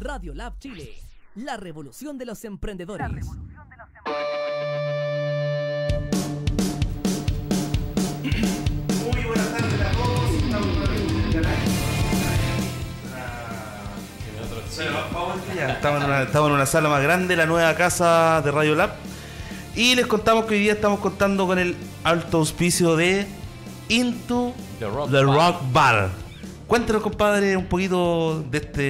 Radio Lab Chile, la revolución de los emprendedores. Muy buenas tardes a todos. Estamos en el canal. Ya, Estamos en, una, estamos en una sala más grande, la nueva casa de Radio Lab. Y les contamos que hoy día estamos contando con el alto auspicio de Into The Rock the Bar. Rock Bar. Cuéntenos, compadre, un poquito de este,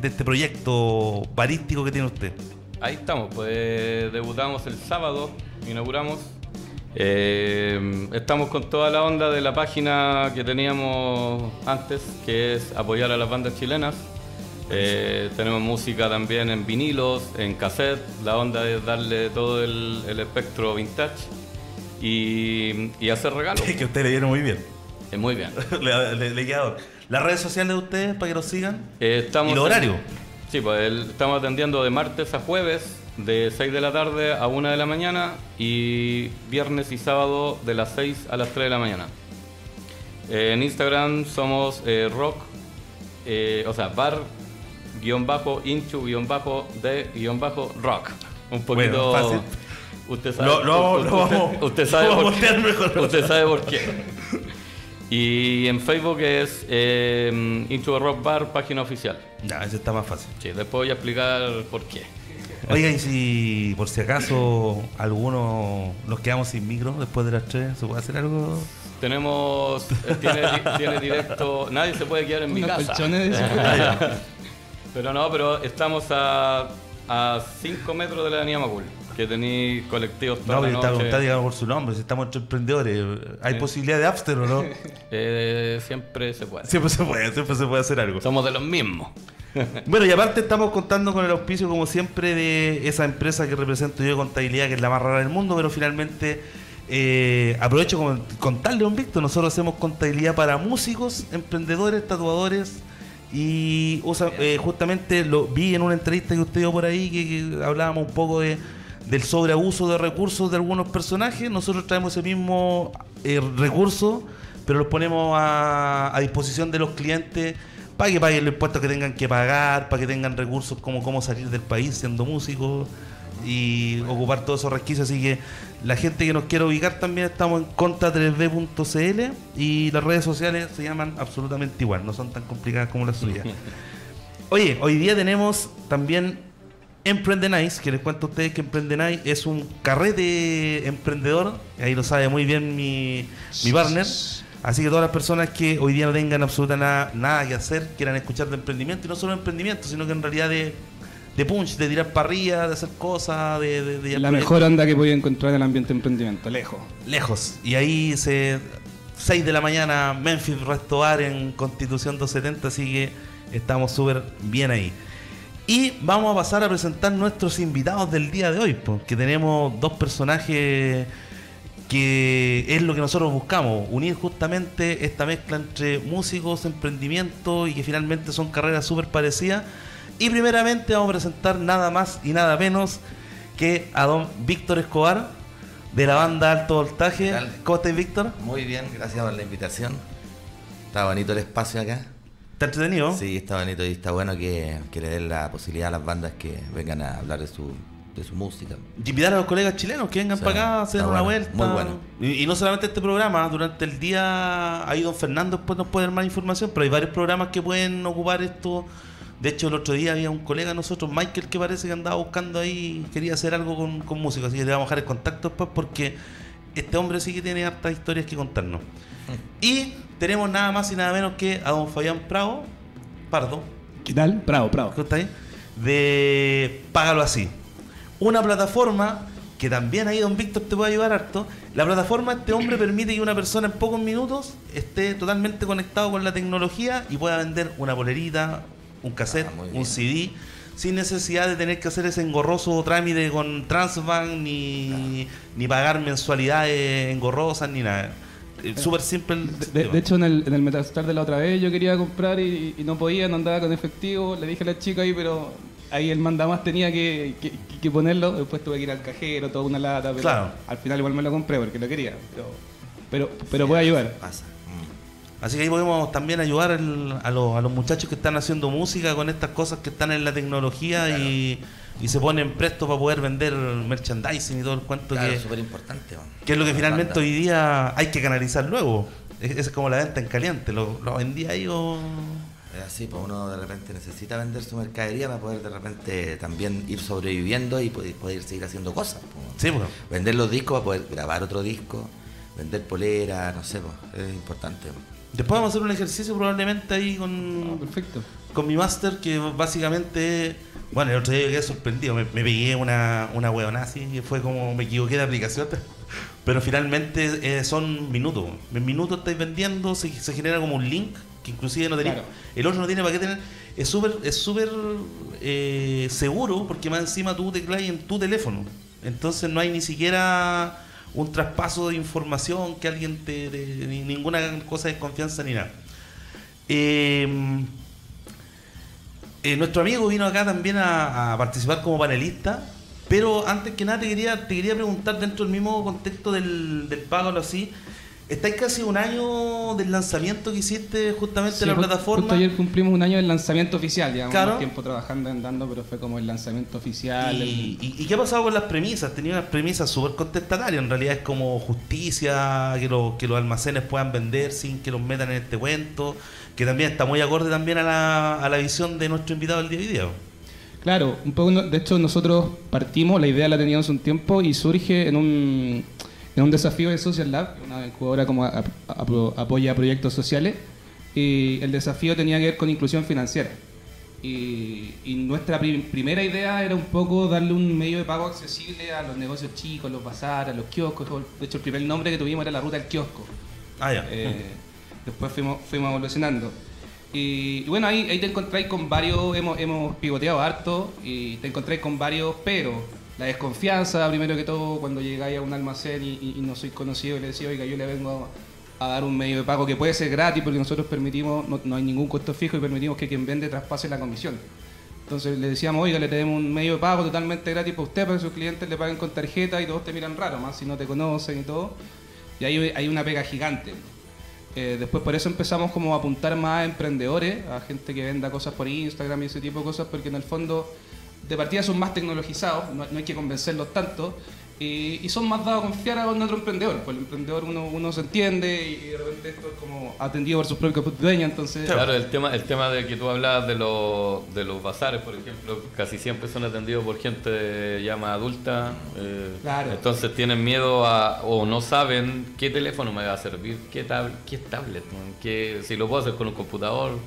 de este proyecto barístico que tiene usted. Ahí estamos, pues debutamos el sábado, inauguramos. Eh, estamos con toda la onda de la página que teníamos antes, que es apoyar a las bandas chilenas. Eh, tenemos música también en vinilos, en cassette. La onda es darle todo el, el espectro vintage y, y hacer regalos. que usted le dieron muy bien. Eh, muy bien. le, le- Las redes sociales de ustedes para que los sigan. Eh, estamos ¿Y los horarios? Sí, pues el- estamos atendiendo de martes a jueves, de 6 de la tarde a 1 de la mañana y viernes y sábado de las 6 a las 3 de la mañana. Eh, en Instagram somos eh, rock, eh, o sea, bar, guion bajo, inchu, guion bajo, de, guion bajo, rock. Un poquito... Bueno, fácil. Usted sabe, Lo- lo vamos- lo usted- vamos- usted sabe lo por vamos a qué. mejor. Usted sabe por qué. Y en Facebook es eh, Into the Rock Bar, página oficial. Ya, ese está más fácil. Sí, después voy a explicar por qué. Oiga, y si por si acaso alguno nos quedamos sin micro después de las tres, ¿se puede hacer algo? Tenemos, eh, tiene, di- tiene directo, nadie se puede quedar en mi Unos casa. pero no, pero estamos a, a 5 metros de la avenida Macul, que tenéis colectivos toda No, pero está preguntando digamos, por su nombre, si estamos entre emprendedores. ¿Hay Sí. posibilidad de After o no? Eh, siempre se puede. siempre se puede, siempre se puede hacer algo. Somos de los mismos. Bueno, y aparte estamos contando con el auspicio, como siempre, de esa empresa que represento yo de contabilidad, que es la más rara del mundo, pero finalmente eh, aprovecho con contarle, don Víctor, nosotros hacemos contabilidad para músicos, emprendedores, tatuadores, y usa- eh, justamente lo vi en una entrevista que usted dio por ahí, que, que hablábamos un poco de del sobreabuso de recursos de algunos personajes, nosotros traemos ese mismo eh, recurso, pero los ponemos a, a disposición de los clientes para que paguen los impuestos que tengan que pagar, para que tengan recursos como cómo salir del país siendo músicos y ocupar todos esos resquicios. Así que la gente que nos quiera ubicar también estamos en conta3d.cl y las redes sociales se llaman absolutamente igual, no son tan complicadas como las suyas. Oye, hoy día tenemos también Emprende Nice, que les cuento a ustedes que Emprende Nice es un carrete emprendedor, ahí lo sabe muy bien mi, mi partner. Así que todas las personas que hoy día no tengan absolutamente nada, nada que hacer, quieran escuchar de emprendimiento, y no solo emprendimiento, sino que en realidad de, de punch, de tirar parrilla, de hacer cosas, de, de- de- La mejor onda que podía encontrar en el ambiente de emprendimiento, lejos. lejos. Y ahí se 6 de la mañana, Memphis Resto Bar en Constitución 270, así que estamos súper bien ahí. Y vamos a pasar a presentar nuestros invitados del día de hoy, porque tenemos dos personajes que es lo que nosotros buscamos, unir justamente esta mezcla entre músicos, emprendimiento y que finalmente son carreras súper parecidas. Y primeramente vamos a presentar nada más y nada menos que a don Víctor Escobar de la banda Alto Voltaje. ¿Cómo estás, Víctor? Muy bien, gracias por la invitación. Está bonito el espacio acá. ¿Está entretenido? Sí, está bonito y está bueno que, que le den la posibilidad a las bandas que vengan a hablar de su, de su música. Y invitar a los colegas chilenos que vengan para acá a hacer está una bueno, vuelta. muy bueno. Y, y no solamente este programa, durante el día ahí don Fernando después nos puede dar más información, pero hay varios programas que pueden ocupar esto. De hecho, el otro día había un colega de nosotros, Michael, que parece que andaba buscando ahí, quería hacer algo con, con música, así que le vamos a dejar el contacto después porque este hombre sí que tiene hartas historias que contarnos. Y tenemos nada más y nada menos que a don Fabián Prado, Pardo, ¿Qué tal? Bravo, bravo. ¿Cómo está ahí? De Págalo Así. Una plataforma que también ahí Don Víctor te puede ayudar harto. La plataforma de este hombre permite que una persona en pocos minutos esté totalmente conectado con la tecnología y pueda vender una polerita, un cassette, Ah, un. CD, sin necesidad de tener que hacer ese engorroso trámite con Transbank ni, ni pagar mensualidades engorrosas ni nada. Eh, Súper simple. De, hecho, en el, en el Metastar de la otra vez yo quería comprar y, y no podía, no andaba con efectivo. Le dije a la chica ahí, pero ahí el mandamás tenía que, que- que ponerlo. Después tuve que ir al cajero, toda una lata. Pero Claro. Al final igual me lo compré porque lo quería. Pero, pero, pero puede ayudar. Pasa. Así que ahí podemos también ayudar el- a, los, a los muchachos que están haciendo música con estas cosas que están en la tecnología y, y se ponen prestos para poder vender merchandising y todo el cuento Claro, que, súper importante. que es lo que finalmente hoy día hay que canalizar luego. Es, es como la venta en caliente, lo, lo vendí ahí o... Es así, pues uno de repente necesita vender su mercadería para poder de repente también ir sobreviviendo y poder, poder seguir haciendo cosas. pues. Sí, pues. Vender los discos para poder grabar otro disco, vender polera, no sé, pues, es importante. pues. Después vamos a hacer un ejercicio probablemente ahí con, Perfecto. con mi máster que básicamente... Bueno, el otro día quedé sorprendido, me, me pegué una, una así y fue como me equivoqué de aplicación. Pero finalmente eh, son minutos. En minutos estáis vendiendo, se, se genera como un link que inclusive no tenéis. Claro. El otro no tiene para qué tener. Es súper es súper eh, seguro porque más encima tú teclas en tu teléfono. Entonces no hay ni siquiera un traspaso de información que alguien te. te- ni ninguna cosa de confianza ni nada. Eh, eh, nuestro amigo vino acá también a, participar como panelista, pero antes que nada te quería, te quería preguntar dentro del mismo contexto del, del pago, así, estáis casi un año del lanzamiento que hiciste justamente Sí, en la plataforma. Justo ayer cumplimos un año del lanzamiento oficial, llevamos Claro. tiempo trabajando en dando, pero fue como el lanzamiento oficial. ¿Y, el- y- y qué ha pasado con las premisas? Tenía unas premisas súper contestatarias. En realidad es como justicia, que, lo- que los almacenes puedan vender sin que los metan en este cuento, que también está muy acorde también a la, a la visión de nuestro invitado del día de hoy día. Claro, un poco, de hecho nosotros partimos, la idea la teníamos un tiempo y surge en un, en un desafío de Social Lab, una incubadora como ap- ap- apoya proyectos sociales, y el desafío tenía que ver con inclusión financiera. Y, y nuestra pri- primera idea era un poco darle un medio de pago accesible a los negocios chicos, los bazares, a los kioscos. De hecho, el primer nombre que tuvimos era la ruta del kiosco. Ah, ya. Eh, después fuimos, fuimos evolucionando. Y, y bueno, ahí, ahí te encontráis con varios, hemos, hemos pivoteado harto y te encontráis con varios pero. La desconfianza, primero que todo, cuando llegáis a un almacén y, no soy conocido y le decía, oiga, yo le vengo a dar un medio de pago que puede ser gratis porque nosotros permitimos, no, no hay ningún costo fijo y permitimos que quien vende traspase la comisión. Entonces le decíamos, oiga, le tenemos un medio de pago totalmente gratis para usted, para que sus clientes le paguen con tarjeta y todos te miran raro, más si no te conocen y todo. Y ahí hay una pega gigante. Eh, después por eso empezamos como a apuntar más a emprendedores, a gente que venda cosas por Instagram y ese tipo de cosas, porque en el fondo de partida son más tecnologizados, no, no hay que convencerlos tanto, y, y son más dados a confiar a un otro emprendedor. Pues el emprendedor uno, uno se entiende y, y de repente esto es como atendido por sus propios dueños, entonces... Claro, el tema, el tema de que tú hablabas de, los de los bazares, por ejemplo, casi siempre son atendidos por gente ya más adulta. eh, Claro. Entonces tienen miedo a, o no saben qué teléfono me va a servir, qué, tab- qué tablet, man, qué, si lo puedo hacer con un computador.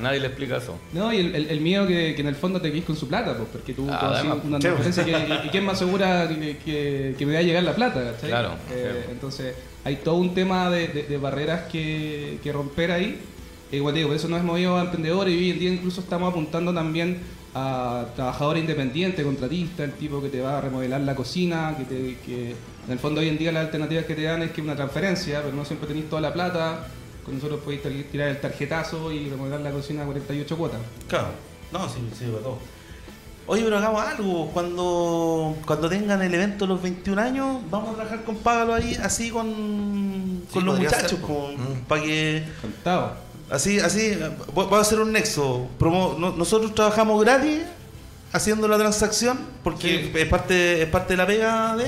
Nadie le explica eso. No, y el, el- el miedo que, que en el fondo te quedes con su plata, pues, porque tú, Ah, tú una Sí. transferencia que, y quién más segura que, que- me va a llegar la plata, ¿cachai? Claro, Eh. Entonces, hay todo un tema de, de- de barreras que, que romper ahí. E igual digo, por eso nos hemos movido a emprendedores y hoy en día incluso estamos apuntando también a trabajadores independientes, contratistas, el tipo que te va a remodelar la cocina, que, te, que en el fondo hoy en día las alternativas que te dan es que una transferencia, pero no siempre tenéis toda la plata. Con nosotros podéis tirar el tarjetazo y remodelar la cocina a 48 cuotas. Claro. No, sí, sí, para todo. Oye, pero hagamos algo. Cuando, cuando tengan el evento de los 21 años, vamos a trabajar con Págalo ahí, así con, Sí, con los muchachos, ser, Mm. para que Contado. Así, así, voy voy a hacer un nexo. Promo- no- nosotros trabajamos gratis haciendo la transacción porque Sí. es parte es parte de la pega de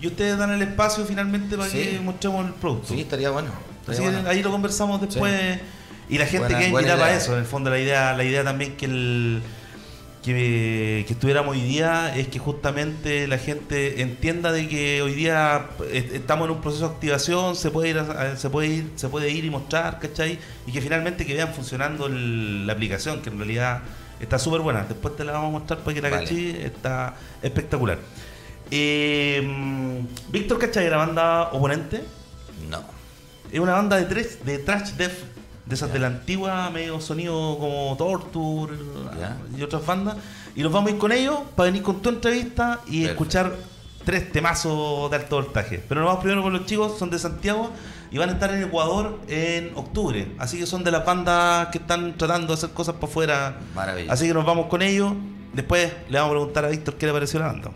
y ustedes dan el espacio finalmente para Sí. que mostremos el producto. Sí, estaría bueno. Así que ahí lo conversamos después y la gente Buena- queda buena invitada para eso. En el fondo la idea la idea también que el que, que estuviéramos hoy día es que justamente la gente entienda de que hoy día eh, estamos en un proceso de activación, se puede ir, a- se puede ir, se puede ir y mostrar, ¿cachai? Y que finalmente que vean funcionando el- la aplicación, que en realidad está súper buena. Después te la vamos a mostrar para que la Vale. está espectacular. Eh, Víctor, ¿cachai? La banda oponente. No. Es una banda de, tres, de trash death, de esas de la antigua, medio sonido como Torture y otras bandas. Y nos vamos a ir con ellos para venir con tu entrevista y escuchar tres temazos de alto voltaje. Pero nos vamos primero con los chicos, son de Santiago y van a estar en Ecuador en octubre. Así que son de las bandas que están tratando de hacer cosas para afuera. Maravilloso. Así que nos vamos con ellos. Después le vamos a preguntar a Víctor qué le pareció la banda.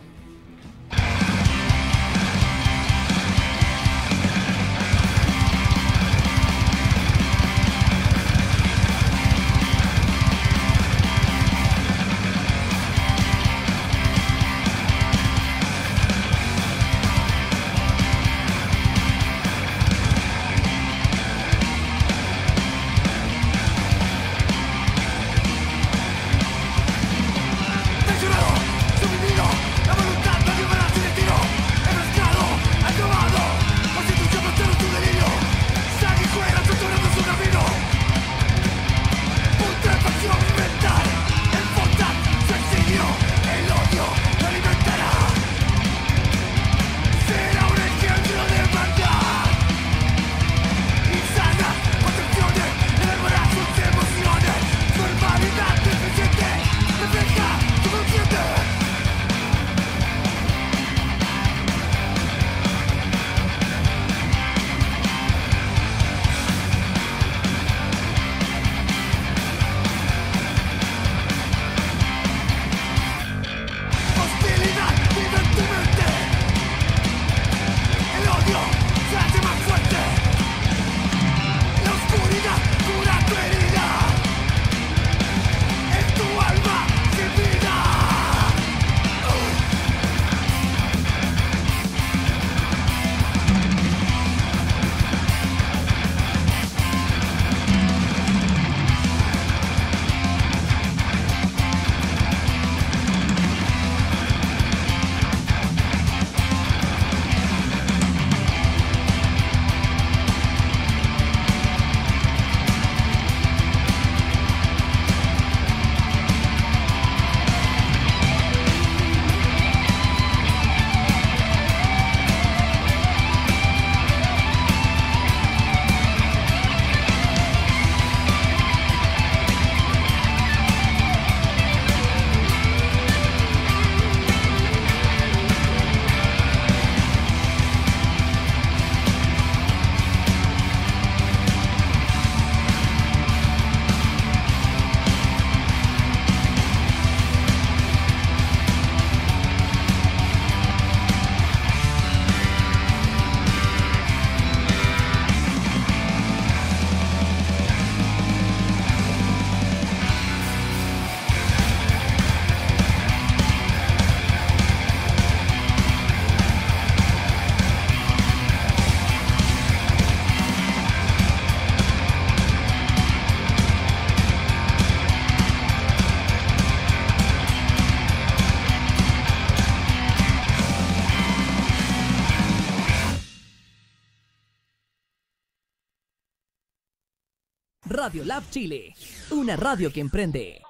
Radio Lab Chile, una radio que emprende.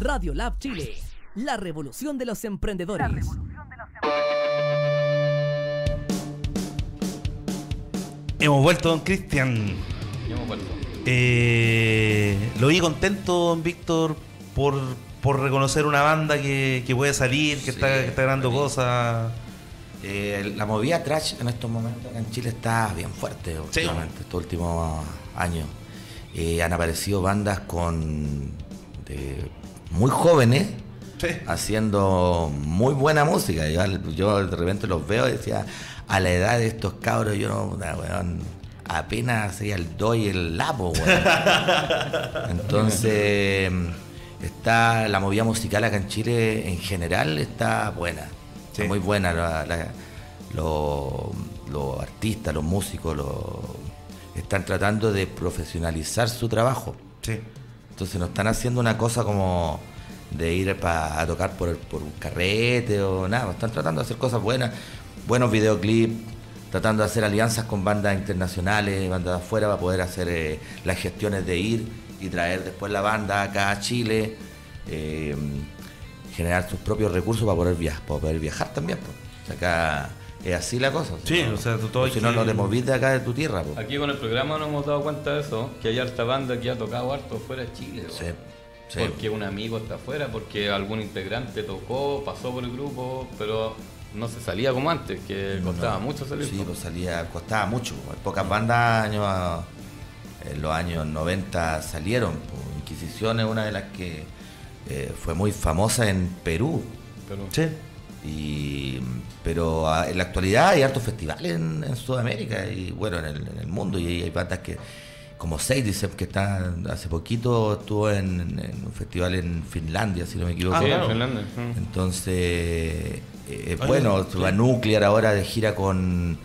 Radio Lab Chile, la revolución de los emprendedores. Hemos vuelto, don Cristian. Me acuerdo. Eh, lo vi contento, don Víctor, por, por reconocer una banda que, que puede salir, que, Sí, está, que está ganando cosas. Eh, la movida trash en estos momentos acá en Chile está bien fuerte últimamente, estos últimos años. Eh, han aparecido bandas con de muy jóvenes Sí. haciendo muy buena música. Yo, yo de repente los veo y decía, a la edad de estos cabros, yo no, weón, apenas sería el do y el lapo, weón. Entonces, está la movida musical acá en Chile en general está buena. Está muy buena. la- la- lo- los artistas, los músicos, lo- están tratando de profesionalizar su trabajo. Sí. Entonces no están haciendo una cosa como de ir pa- a tocar por, por un carrete o nada, están tratando de hacer cosas buenas, buenos videoclips, tratando de hacer alianzas con bandas internacionales, bandas de afuera para poder hacer eh, las gestiones de ir y traer después la banda acá a Chile, eh, generar sus propios recursos para poder viajar, para poder viajar también. pues. O sea, acá es así la cosa. Sí, ¿no? o sea, tú todo si no, no te movís de acá de tu tierra. Aquí con el programa nos hemos dado cuenta de eso, que hay harta banda que ha tocado harto fuera de Chile. Sí. Porque un amigo está afuera, porque algún integrante tocó, pasó por el grupo, pero no se salía como antes, que costaba No. mucho salir. Sí, po. pues salía, costaba mucho. Pocas bandas años, en los años 90 salieron. pues. Inquisición es una de las que eh, fue muy famosa en Perú. Pero- Sí. Y, pero ah, en la actualidad hay hartos festivales en, en Sudamérica y bueno, en el, en el mundo. Y hay bandas que, como Sadie, que está hace poquito estuvo en, en un festival en Finlandia, si no me equivoco. Ah, claro. Finlandia. mm. Entonces, eh, eh, Oye, bueno, sí. va Nuclear ahora de gira con,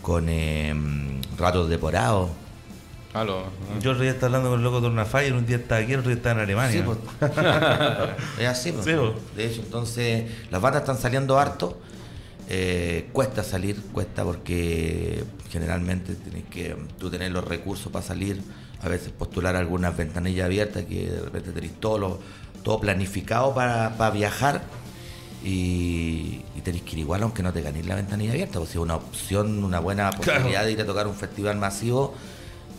con eh, Ratos Deporados. Lo- Yo otro día estaba hablando con el loco de Fire, un día estaba aquí, el otro día estaba en Alemania. Sí, pues. es así, pues. Sí, pues. De hecho, entonces, las bandas están saliendo harto. Eh, cuesta salir, cuesta porque generalmente tienes que tú tener los recursos para salir, a veces postular algunas ventanillas abiertas que de repente tenés todo, lo- todo planificado para, para viajar y, y tenés que ir igual aunque no te ganéis la ventanilla abierta, o sea, una opción, una buena posibilidad de ir a tocar un festival masivo,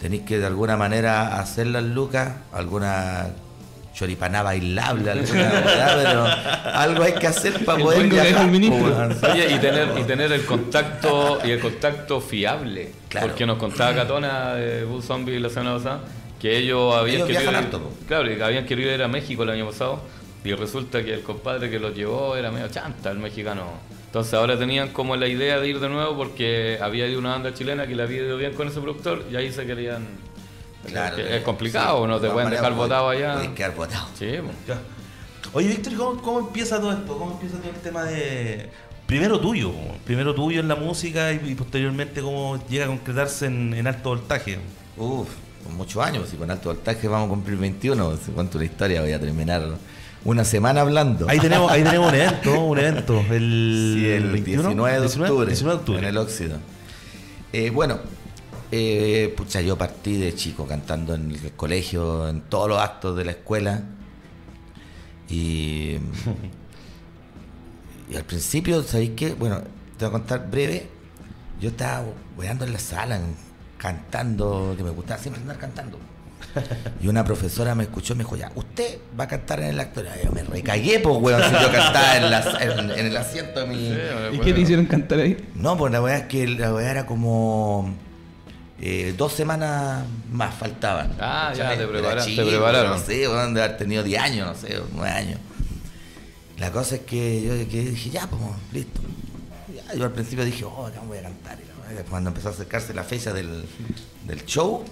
tenéis que de alguna manera hacer las lucas, alguna choripaná bailable, alguna weá, pero algo hay que hacer para El poder viajar. weón. Oye, y tener, y tener el contacto y el contacto fiable. Claro. Porque nos contaba Catona de Boo Zombie la semana pasada que ellos habían Ellos querido ir, harto, claro, que habían querido ir a México el año pasado y resulta que el compadre que los llevó era medio chanta, el mexicano. Entonces ahora tenían como la idea de ir de nuevo porque había ido una banda chilena que le había ido bien con ese productor y ahí se querían... Claro, es complicado, sí, no te pueden dejar botado allá. podés quedar botado. Sí. Ya. Oye, Víctor, ¿y ¿cómo, ¿cómo empieza todo esto? ¿Cómo empieza todo el tema de... Primero tuyo, primero tuyo en la música y, y posteriormente cómo llega a concretarse en, en alto voltaje. Uf, con muchos años, si con alto voltaje vamos a cumplir 21, si cuento la historia voy a terminar una semana hablando. Ahí tenemos, ahí tenemos un evento, un evento, el, Sí, el 21, 19 de octubre, 19 de octubre. en el óxido. Eh, bueno, eh, pucha, yo partí de chico cantando en el colegio, en todos los actos de la escuela. Y, y al principio, ¿sabéis qué? Bueno, te voy a contar breve. Yo estaba weando en la sala, cantando, que me gustaba siempre andar cantando. Y una profesora me escuchó y me dijo, ya, usted va a cantar en el actor. Y yo me recagué, pues, weón, si yo cantaba en, la- en- en el asiento de mi... Sí, ¿Y qué te hicieron cantar ahí? No, pues la weá es que la weá era como eh, dos semanas más faltaban. Ah, ya, te Era prepara- te chico, prepararon. No sé, weón, de haber tenido 10 años, no sé, 9 años. La cosa es que yo que dije, ya, pues, listo. Ya, yo al principio dije, oh, ya voy a cantar. Y la cuando empezó a acercarse la fecha del, del show,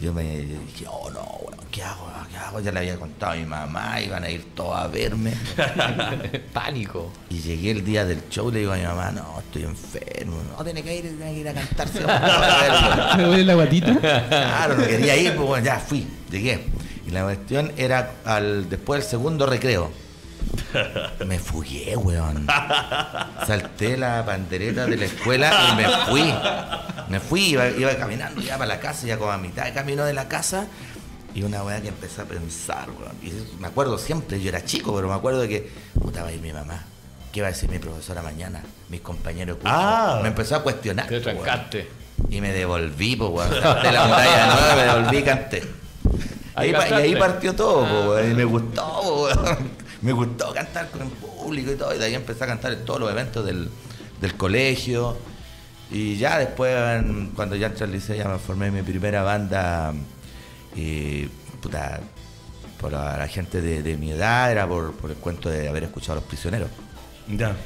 yo me dije, oh, no, weón, ¿qué hago? ¿Qué hago? Ya le había contado a mi mamá, iban a ir todos a verme. Pánico. Y llegué el día del show y le digo a mi mamá, no, estoy enfermo. No, tiene que ir, tiene que ir a cantarse. Me duele la guatita. verlo". claro, no quería ir, pues bueno, ya fui, llegué. Y la cuestión era al después del segundo recreo. Me fugué, weón. Salté la pandereta de la escuela y me fui. Me fui, iba, iba caminando ya para la casa, ya como a mitad de camino de la casa. Y una weá que empecé a pensar, weón. Y me acuerdo siempre, yo era chico, pero me acuerdo de que, puta, va a ir mi mamá. ¿Qué va a decir mi profesora mañana? Mis compañeros curso. Ah. Me empezó a cuestionar. Te weón. trancaste. Y me devolví, pues, weón. De la muralla nueva me devolví y canté. Ahí, y ahí partió todo, po, Ah. weón. Y me gustó, po, weón. Me gustó cantar con el público y todo. Y de ahí empecé a cantar en todos los eventos del, del colegio. Y ya después, en- cuando ya entré al liceo, ya me formé en mi primera banda. Y, puta, por la, la gente de, de mi edad, era por, por el cuento de haber escuchado a los prisioneros. Ya.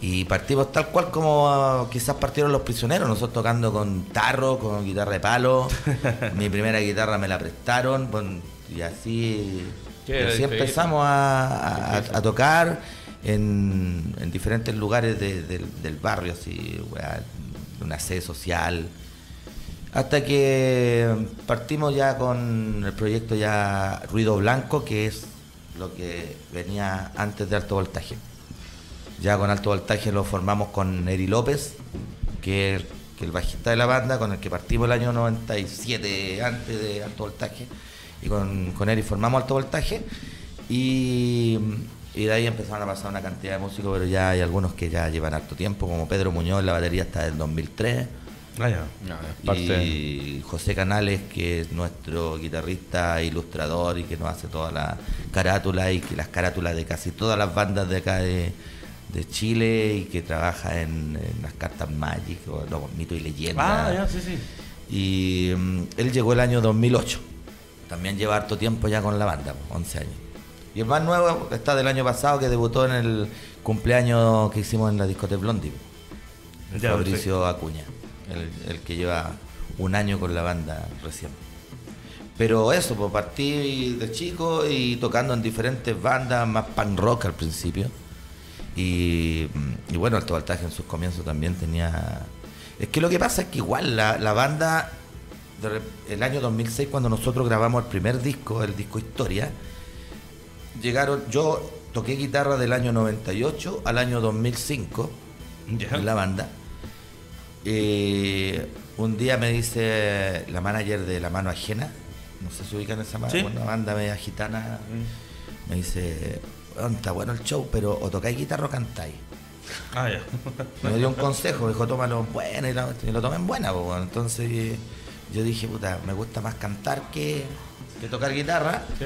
Y partimos tal cual como ah, quizás partieron los prisioneros, nosotros tocando con tarro, con guitarra de palo. Mi primera guitarra me la prestaron, y así, Qué y así empezamos a, a- a tocar en, en diferentes lugares de- del, del barrio, así, weá, una sede social. Hasta que partimos ya con el proyecto ya Ruido Blanco, que es lo que venía antes de alto voltaje. Ya con alto voltaje lo formamos con Eri López, que es el, que el bajista de la banda, con el que partimos el año 97 antes de alto voltaje. Y con, con Eri formamos alto voltaje. Y, y de ahí empezaron a pasar una cantidad de músicos, pero ya hay algunos que ya llevan harto tiempo, como Pedro Muñoz, la batería está del 2003. Ah, ya. No, es parte- Y José Canales, que es nuestro guitarrista, ilustrador y que nos hace toda la carátula y que las carátulas de casi todas las bandas de acá de, de Chile y que trabaja en, en las cartas Magic o los mitos y leyendas. Ah, ya, sí, sí. Y mm, él llegó el año 2008. También lleva harto tiempo ya con la banda, 11 años. Y el más nuevo está del año pasado que debutó en el cumpleaños que hicimos en la discoteca Blondie. Ya, Fabricio Acuña, el, el que lleva un año con la banda recién. Pero eso, pues partí de chico y tocando en diferentes bandas, más punk rock al principio. Y, mm, y bueno, Alto Voltaje en sus comienzos también tenía... Es que lo que pasa es que igual la, la banda, el año 2006, cuando nosotros grabamos el primer disco, el disco Historia, llegaron, yo toqué guitarra del año 98 al año 2005 Ya. en la banda. Eh, un día me dice la manager de La Mano Ajena, no sé si ubican esa Sí. banda, una banda media gitana, me dice, "Weón, está bueno el show, pero o tocáis guitarra o cantáis. Ah, ya. Me dio un consejo, me dijo, tómalo en buena, y lo, y lo tomé en buena, pues, entonces yo dije, puta, me gusta más cantar que, que tocar guitarra. Sí.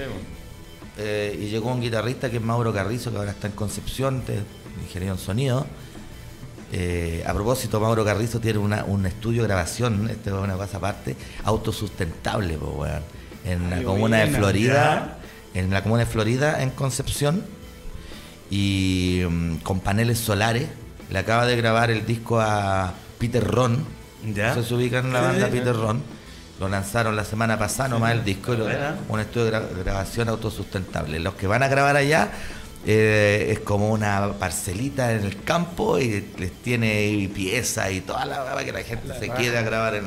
Eh, y llegó un guitarrista que es Mauro Carrizo, que ahora está en Concepción, de, ingeniero en sonido. Eh, a propósito, Mauro Carrizo tiene una- un estudio de grabación, esto es una cosa aparte, autosustentable, en la comuna de Florida, en la comuna de Florida, en Concepción, y mm, con paneles solares. Le acaba de grabar el disco a Peter Ron. Ya. Si ubican la Sí, banda. Peter Ron. Lo lanzaron la semana pasada nomás el disco. y lo- un estudio de gra- grabación autosustentable. Los que van a grabar allá eh, es como una parcelita en el campo y les tiene piezas y toda la para que la gente se quede a grabar en,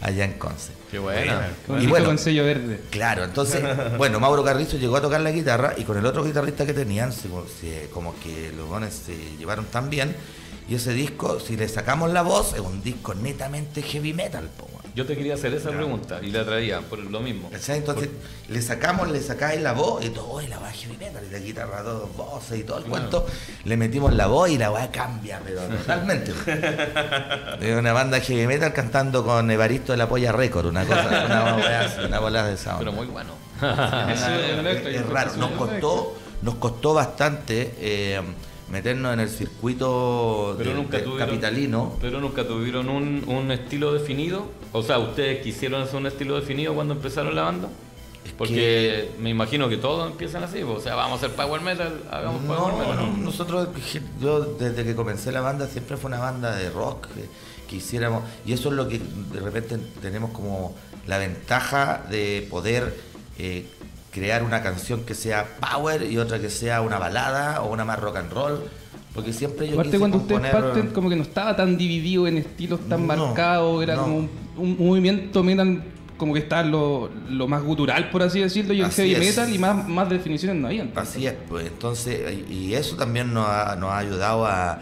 allá en Conce. Qué buena. Con Y bueno. con sello verde. Claro, entonces, bueno, Mauro Carrizo llegó a tocar la guitarra y con el otro guitarrista que tenían, se- se- como que los dones se llevaron tan bien. Y ese disco, si le sacamos la voz, es un disco netamente heavy metal, po. Yo te quería hacer esa pregunta y la traía por lo mismo. ¿Cachai? Entonces, le sacamos, le sacáis la voz y todo, y la voz heavy metal, y la guitarra, dos voces y todo el Claro. cuento. Le metimos la voz y la voz cambia, pero totalmente. es una banda heavy metal cantando con Evaristo de la Polla Record, una cosa, una, wea así, una bola de esa onda. Pero muy bueno. Es raro, nos costó, nos costó bastante eh, meternos en el circuito Pero de- nunca de tuvieron. capitalino. Pero nunca tuvieron un, un estilo definido. O sea, ¿ustedes quisieron hacer un estilo definido cuando empezaron la banda? Es Porque me imagino que todos empiezan así. pues, O sea, vamos a hacer power metal, hagamos power metal. no, nosotros, yo desde que comencé la banda siempre fue una banda de rock que, que hiciéramos, y eso es lo que de repente tenemos como la ventaja de poder eh, crear una canción que sea power y otra que sea una balada o una más rock and roll, porque siempre yo Aparte quise cuando ustedes componer- parten como que no estaba tan dividido en estilos tan No, marcados, era no. como un, un movimiento metal como que está lo, lo más gutural por así decirlo y el Así heavy es. metal y más, más definiciones no había. Así es, pues entonces, y eso también nos ha, nos ha ayudado a,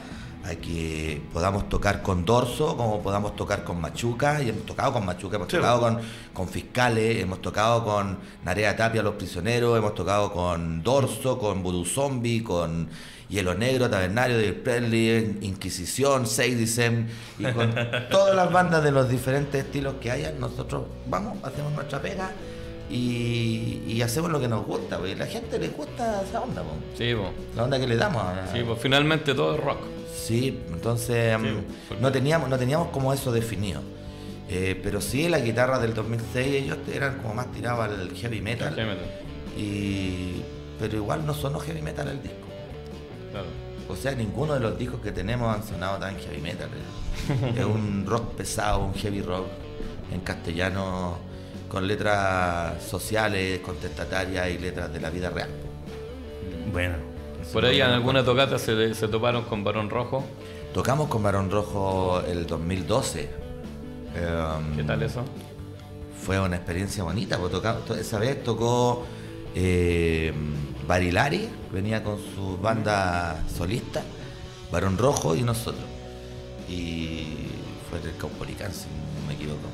a que podamos tocar con Dorso, como podamos tocar con Machuca, y hemos tocado con Machuca, hemos Sí. tocado con, con Fiscales, hemos tocado con Narea Tapia, Los Prisioneros, hemos tocado con Dorso, con Voodoo Zombie, con Hielo Negro, Tabernario, de Presley, Inquisición, Sadism, y con todas las bandas de los diferentes estilos que hayan, nosotros vamos, hacemos nuestra pega y, y hacemos lo que nos gusta, porque a la gente le gusta esa onda, po. Sí, po. la onda que le damos. a- Sí, pues finalmente todo es rock. Sí, entonces Sí, mm, porque- no teníamos, no teníamos como eso definido. Eh, pero sí, la guitarra del 2006 ellos eran como más tirados al heavy metal. Heavy metal, Y, pero igual no sonó heavy metal el disco. claro. O sea, ninguno de los discos que tenemos han sonado tan heavy metal. Es un rock pesado, un heavy rock en castellano con letras sociales, contestatarias y letras de la vida real. Bueno. Por ahí en alguna tocata se, se toparon con Barón Rojo. Tocamos con Barón Rojo el 2012. Em, ¿Qué tal eso? Fue una experiencia bonita, porque toca- to- esa vez tocó eh, Barilari, venía con su banda solista, Barón Rojo y nosotros. Y fue el Caupolicán, si no me equivoco.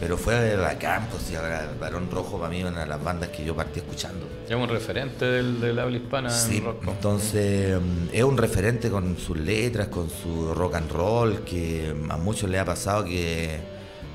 Pero fue bacán, pues sí, ahora Barón Rojo para mí una de las bandas que yo partí escuchando. Es un referente del, del habla hispana Sí, en rock. entonces mm, es un referente con sus letras, con su rock and roll, que a muchos les ha pasado que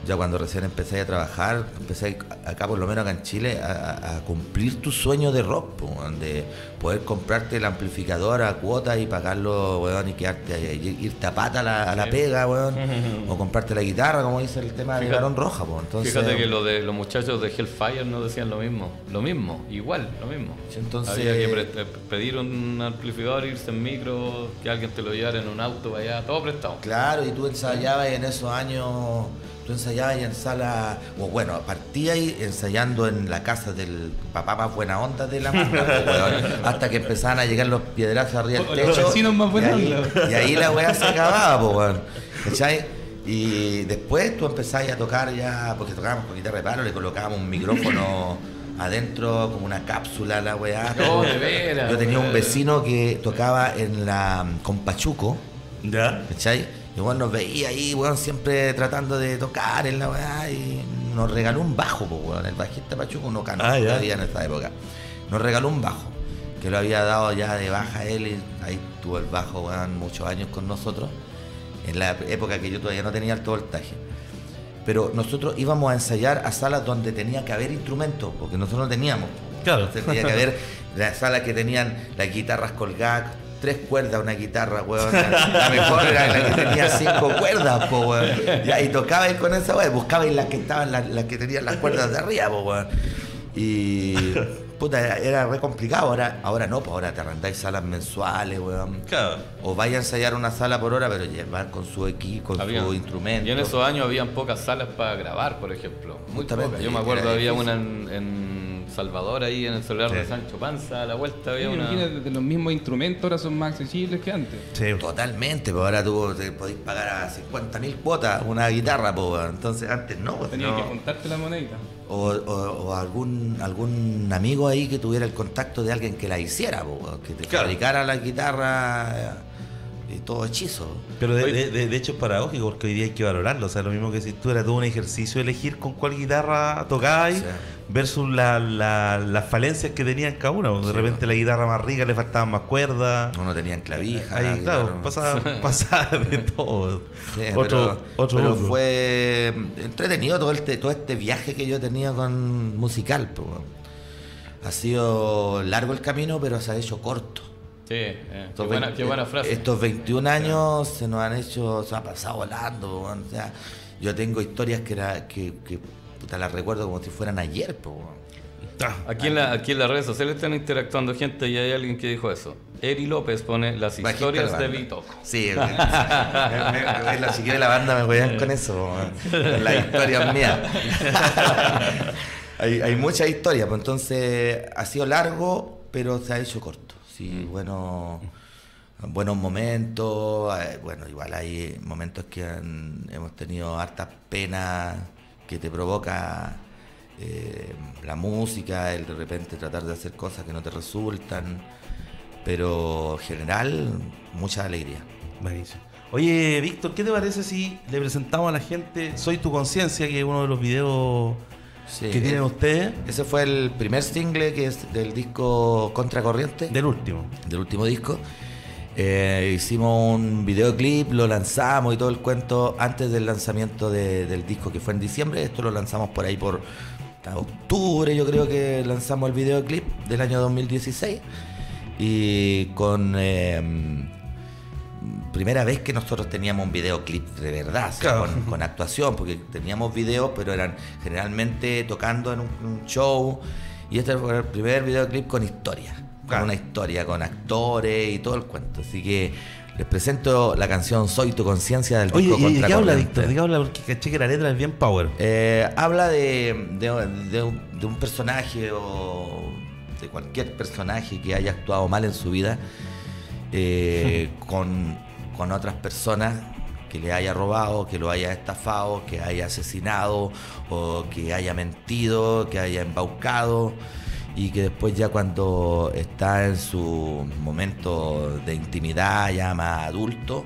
ya cuando recién empecé a trabajar, empecé acá por lo menos acá en Chile a, cumplir tu sueño de rock, de poder comprarte el amplificador a cuota y pagarlo, weón, y quedarte irte a pata a la, a la pega, weón, o comprarte la guitarra, como dice el tema de Fíjate- Barón Roja, po. entonces Fíjate que lo de los muchachos de Hellfire no decían lo mismo. Lo mismo, igual, lo mismo. Entonces- Había que pedir un amplificador, irse en micro, que alguien te lo llevara en un auto para allá, todo prestado. Claro, y tú ensayabas en esos años, tú ensayabas en sala, o bueno, partías ensayando en la casa del papá más buena onda de la weón, hasta que empezaban a llegar los piedrazos arriba del Los techo. vecinos más buena y ahí, onda. y ahí la weá se acababa, pues, weón. ¿Cachai? Y después tú empezabas a tocar ya, porque tocábamos con guitarra de palo, le colocábamos un micrófono adentro, como una cápsula a la weá. No, de veras, Yo tenía un vecino que tocaba en la con Pachuco. ¿Ya? ¿Cachai? Y bueno, nos veía ahí, weón, siempre tratando de tocar en la weá y nos regaló un bajo, pues, weón. El bajista Pachuco no cantó Ah, todavía en esa época. Nos regaló un bajo, que lo había dado ya de baja él y ahí tuvo el bajo, weón, muchos años con nosotros, en la época que yo todavía no tenía alto voltaje. Pero nosotros íbamos a ensayar a salas donde tenía que haber instrumentos, porque nosotros no teníamos. Claro. Entonces tenía que haber las salas que tenían las guitarras colgadas, tres cuerdas una guitarra, weón. La, mejor era la que tenía cinco cuerdas, po, weón. Y ahí tocabais con esa weón, buscabais las que estaban, las, las que tenían las cuerdas de arriba, po, weón. Y puta, era, era re complicado. Ahora, ahora no, pues ahora te arrendáis salas mensuales, weón. Claro. O vaya a ensayar una sala por hora, pero llevar con su equipo, con su instrumento. Y en esos años habían pocas salas para grabar, por ejemplo. Muy Justamente, pocas. Yo me acuerdo, había difícil. una en, en Salvador, ahí en el celular de Sí. Sancho Panza, a la vuelta había una. Imagínate, de los mismos instrumentos ahora son más accesibles que antes. Sí. Totalmente, pues ahora tú te podéis pagar a 50 mil cuotas una guitarra, pues, entonces antes no, pues, Tenías no. que juntarte la monedita. O, o- o algún algún amigo ahí que tuviera el contacto de alguien que la hiciera, po, weón, que te Claro. fabricara la guitarra eh, todo hechizo. Pero de, de- de- de hecho es paradójico porque hoy día hay que valorarlo. O sea, lo mismo que si tú era todo un ejercicio elegir con cuál guitarra tocabas Sí. versus la- la- las falencias que tenían cada uno. De Sí, repente la guitarra más rica le faltaban más cuerdas. No, no tenían clavija. Ahí, la claro, pasaba, pasaba de todo. Sí, otro pero, otro pero fue entretenido todo este, todo este viaje que yo tenía con musical. Ha sido largo el camino, pero se ha hecho corto. Sí, eh, qué, Estos buena, 20 qué buena frase. Estos 21 años se nos han hecho, se ha pasado volando. O sea, yo tengo historias que, era, que, que puta, las recuerdo como si fueran ayer. po, weón. Ah, Aquí en, la, aquí en las redes sociales están interactuando gente y hay alguien que dijo eso. Eri López pone las historias la de. Vitoco. Sí, me- la- si quiere la banda me juegan con eso. Las historias mías. hay, hay muchas historias, pues entonces ha sido largo, pero se ha hecho corto. Sí, bueno, buenos momentos. eh, Bueno, igual hay momentos que han- hemos tenido hartas penas que te provoca eh, la música, el de repente tratar de hacer cosas que no te resultan. Pero en general, mucha alegría. Buenísimo. Oye, Víctor, ¿qué te parece si le presentamos a la gente Soy tu conciencia, que es uno de los videos Sí, que tienen ustedes? Ese fue el primer single que es del disco Contracorriente, Del último. del último disco. Eh, hicimos un videoclip, lo lanzamos y todo el cuento antes del lanzamiento de- del disco que fue en diciembre. Esto lo lanzamos por ahí por octubre, yo creo que lanzamos el videoclip del año 2016. Y con eh, primera vez que nosotros teníamos un videoclip de verdad, o sea, Claro. con, con actuación, porque teníamos videos, pero eran generalmente tocando en un, un show. Y este fue el primer videoclip con historia, con una historia, con actores y todo el cuento. Así que les presento la canción Soy tu conciencia del Oye, disco ¿y de qué habla. Víctor? ¿De qué habla? Porque caché que la letra es bien power. Eh, habla de, de- de un, de un personaje o de cualquier personaje que haya actuado mal en su vida eh, con, con otras personas que le haya robado, que lo haya estafado, que haya asesinado o que haya mentido, que haya embaucado y que después ya cuando está en su momento de intimidad ya más adulto,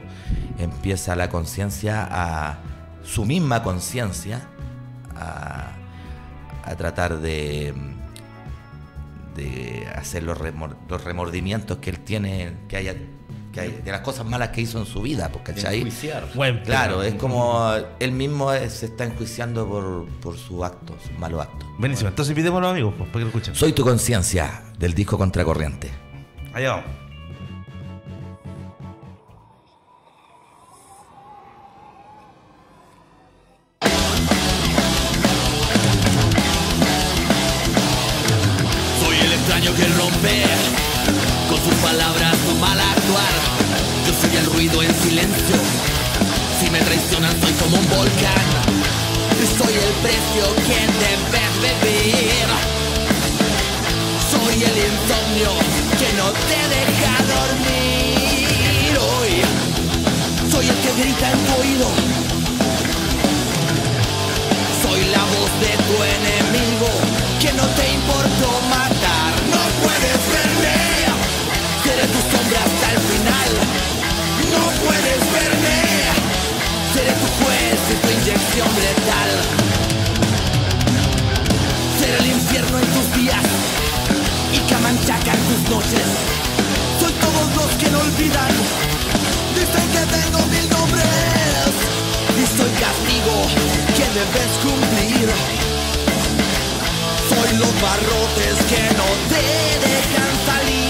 empieza la conciencia a su misma conciencia a, a tratar de, hacer los, remor- los remordimientos que él tiene, que haya, de las cosas malas que hizo en su vida, pues, ¿cachai? enjuiciar. Claro, es como él mismo se está enjuiciando por, por su acto, su malo acto. Buenísimo. Entonces los amigos, pues, para que lo escuchen. Soy tu conciencia del disco Contracorriente. Allá vamos. Soy la voz de tu enemigo que no te importó matar. No puedes verme. Seré tu sombra hasta el final. No puedes verme. Seré tu juez y tu inyección letal. Seré el infierno en tus días y Camanchaca en tus noches. Soy todos los que no olvidan. Dicen que tengo castigo que debes cumplir. Soy los barrotes que no te dejan salir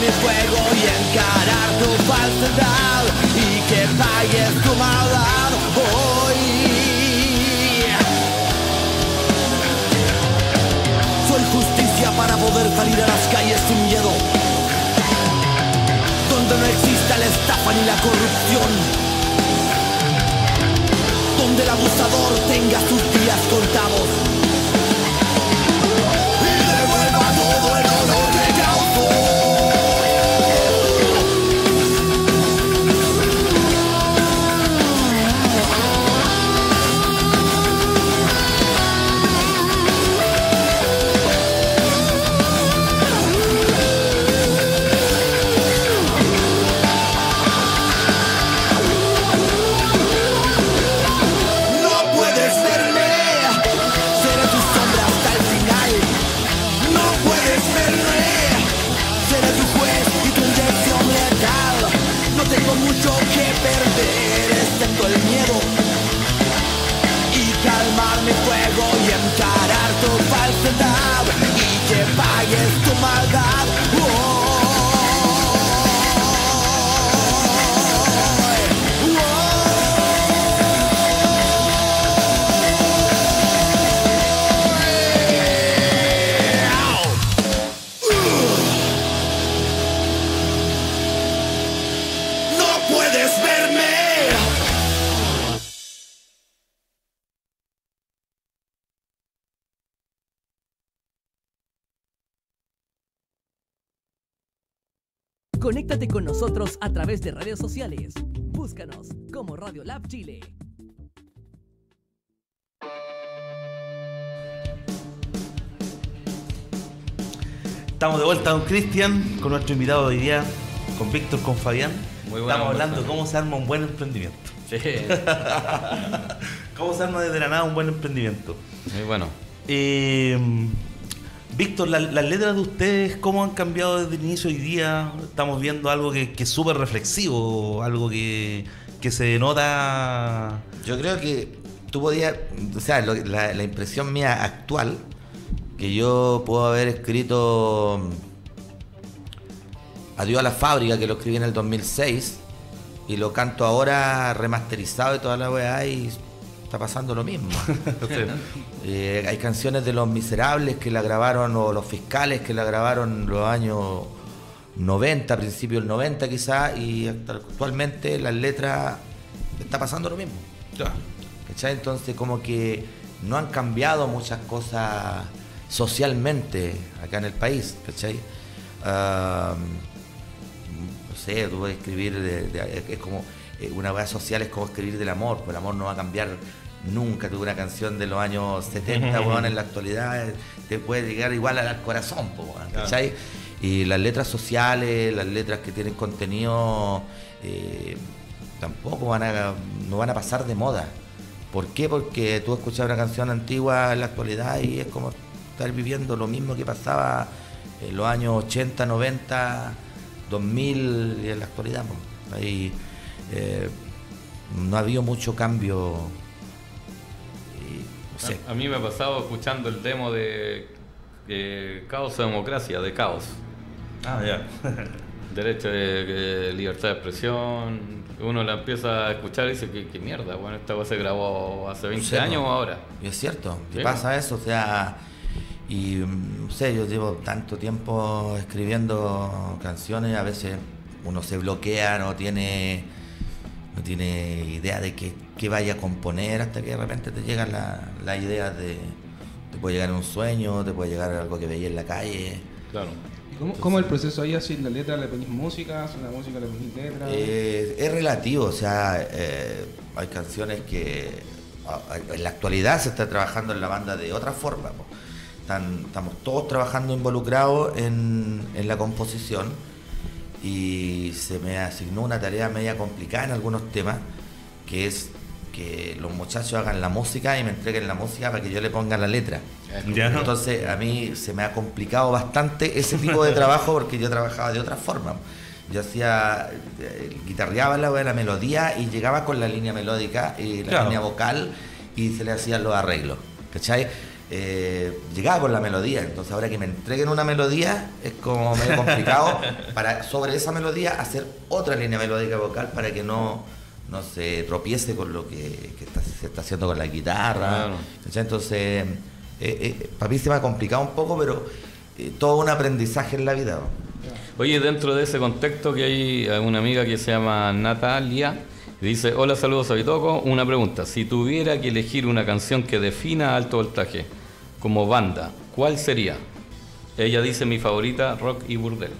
mi fuego y encarar tu falsedad. Y que pagues tu maldad hoy. Soy justicia para poder salir a las calles sin miedo. Donde no exista la estafa ni la corrupción. Donde el abusador tenga sus días contados. Pagues tu Conéctate con nosotros a través de redes sociales. Búscanos como Radio Lab Chile. Estamos de vuelta, don Cristian, con nuestro invitado de hoy día, con Víctor, con Fabián. Muy buena Estamos hablando de cómo se arma un buen emprendimiento. Sí, ¿Cómo se arma desde la nada un buen emprendimiento? muy bueno. Eh, Víctor, la- las letras de ustedes, ¿cómo han cambiado desde el inicio hoy día? Estamos viendo algo que, que es súper reflexivo, algo que, que se denota... Yo creo que tú podías, o sea, lo- la, la impresión mía actual, que yo puedo haber escrito mm, Adiós a la fábrica, que lo escribí en el 2006, y lo canto ahora remasterizado y toda la weá, y está pasando lo mismo. Eh, hay canciones de Los Miserables que la grabaron, o Los Fiscales que la grabaron los años 90, principios del 90 quizás, y actualmente las letras está pasando lo mismo. ¿Cachai? Entonces como que no han cambiado muchas cosas socialmente acá en el país, ¿cachai? No sé, tú puedes escribir, de- de- es como, eh, una weá social es como escribir del amor, pues el amor no va a cambiar nunca, tuve una canción de los años 70, weón, en la actualidad, eh, te puede llegar igual al corazón, pues, weón, ¿cachai? Y las letras sociales, las letras que tienen contenido, eh, tampoco van a, no van a pasar de moda. ¿Por qué? Porque tú escuchas una canción antigua en la actualidad y es como estar viviendo lo mismo que pasaba en los años 80, 90, 2000 y en la actualidad. po. Ahí, eh, no ha habido mucho cambio. Y, no sé. A, a mí me ha pasado escuchando el demo de, de Caos o Democracia, de Caos. Ah, ya. Derecho de, de libertad de expresión. Uno la empieza a escuchar y dice, ¿qué, qué mierda? Bueno, esta weá se grabó hace 20 sé, años o ahora. Y es cierto, Sí, pasa eso, o sea, y mm, no sé, yo llevo tanto tiempo escribiendo canciones, a veces uno se bloquea, no tiene, no tiene idea de qué, qué vaya a componer, hasta que de repente te llegan la- las ideas de, te puede llegar un sueño, te puede llegar algo que veía en la calle. Claro. ¿Y ¿Cómo, cómo es el proceso ahí? ¿Así la letra le ponís música? ¿Así la música le ponís letra? Eh, es relativo, o sea, eh, hay canciones que en la actualidad se está trabajando en la banda de otra forma. Están- estamos todos trabajando involucrados en, en la composición y se me asignó una tarea media complicada en algunos temas, que es que los muchachos hagan la música y me entreguen la música para que yo le ponga la letra. Ya. Entonces a mí se me ha complicado bastante ese tipo de trabajo porque yo trabajaba de otra forma. Yo hacía, eh, guitarreaba la, la melodía y llegaba con la línea melódica y la Claro. línea vocal y se le hacían los arreglos. ¿Cachai? Eh, llegaba con la melodía, entonces ahora que me entreguen una melodía es como medio complicado para sobre esa melodía hacer otra línea melódica vocal para que no, no se tropiece con lo que, que está- se está haciendo con la guitarra. Claro. Entonces, eh, eh, para mí se me ha complicado un poco, pero eh, todo un aprendizaje en la vida. Oye, dentro de ese contexto que hay una amiga que se llama Natalia, dice, hola, saludos a Bitoco, una pregunta, si tuviera que elegir una canción que defina Alto Voltaje como banda, ¿cuál sería? Ella dice mi favorita, Rock y Burdel.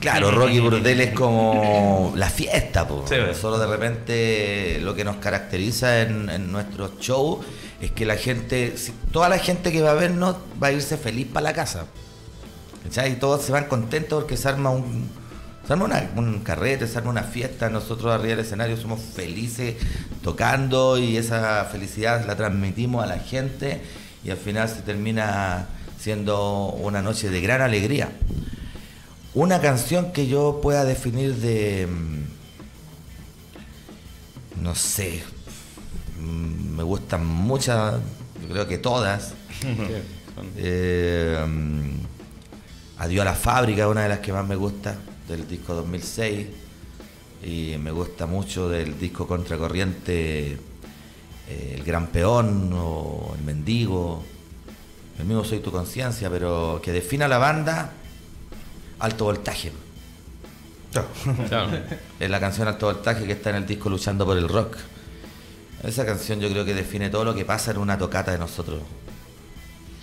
Claro, Rocky Burdel es como la fiesta, po. Sí. Solo de repente lo que nos caracteriza en, en nuestros shows es que la gente, toda la gente que va a vernos va a irse feliz para la casa. ¿Cachai? Y todos se van contentos porque se arma un, se arma una- un carrete, se arma una fiesta. Nosotros arriba del escenario somos felices tocando y esa felicidad la transmitimos a la gente y al final se termina siendo una noche de gran alegría. Una canción que yo pueda definir de. mm, No sé. mm, Me gustan muchas, yo creo que todas. Eh, mm, Adiós a la fábrica, una de las que más me gusta, del disco 2006. Y me gusta mucho del disco Contracorriente, eh, El Gran Peón o El Mendigo. El mismo Soy tu conciencia, pero que defina la banda, Alto Voltaje. Claro. Es la canción Alto Voltaje que está en el disco Luchando por el Rock. Esa canción yo creo que define todo lo que pasa en una tocata de nosotros.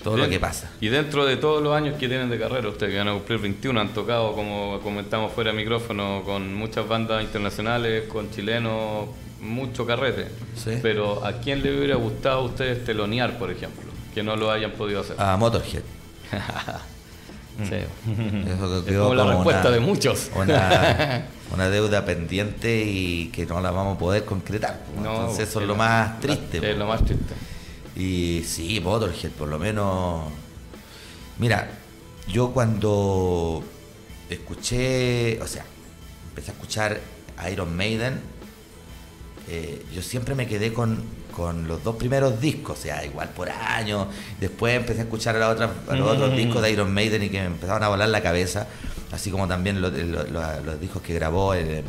todo lo Bien. que pasa. Y dentro de todos los años que tienen de carrera, ustedes que van a cumplir 21, han tocado, como comentamos fuera de micrófono, con muchas bandas internacionales, con chilenos, mucho carrete. Sí. Pero ¿a quién le hubiera gustado a ustedes telonear, por ejemplo? Que no lo hayan podido hacer. A Motorhead. Sí. Eso Es como la como respuesta una- de muchos. Una, una deuda pendiente y que no la vamos a poder concretar. No, Entonces eso es lo más triste. Es lo más triste. Y sí, Motorhead, por lo menos. Mira, yo cuando escuché, o sea, empecé a escuchar Iron Maiden, eh, yo siempre me quedé con, con los dos primeros discos, o sea, igual por años. Después empecé a escuchar a, la otra- a los otros discos de Iron Maiden y que me empezaron a volar la cabeza, así como también los, los- los- los discos que grabó eh,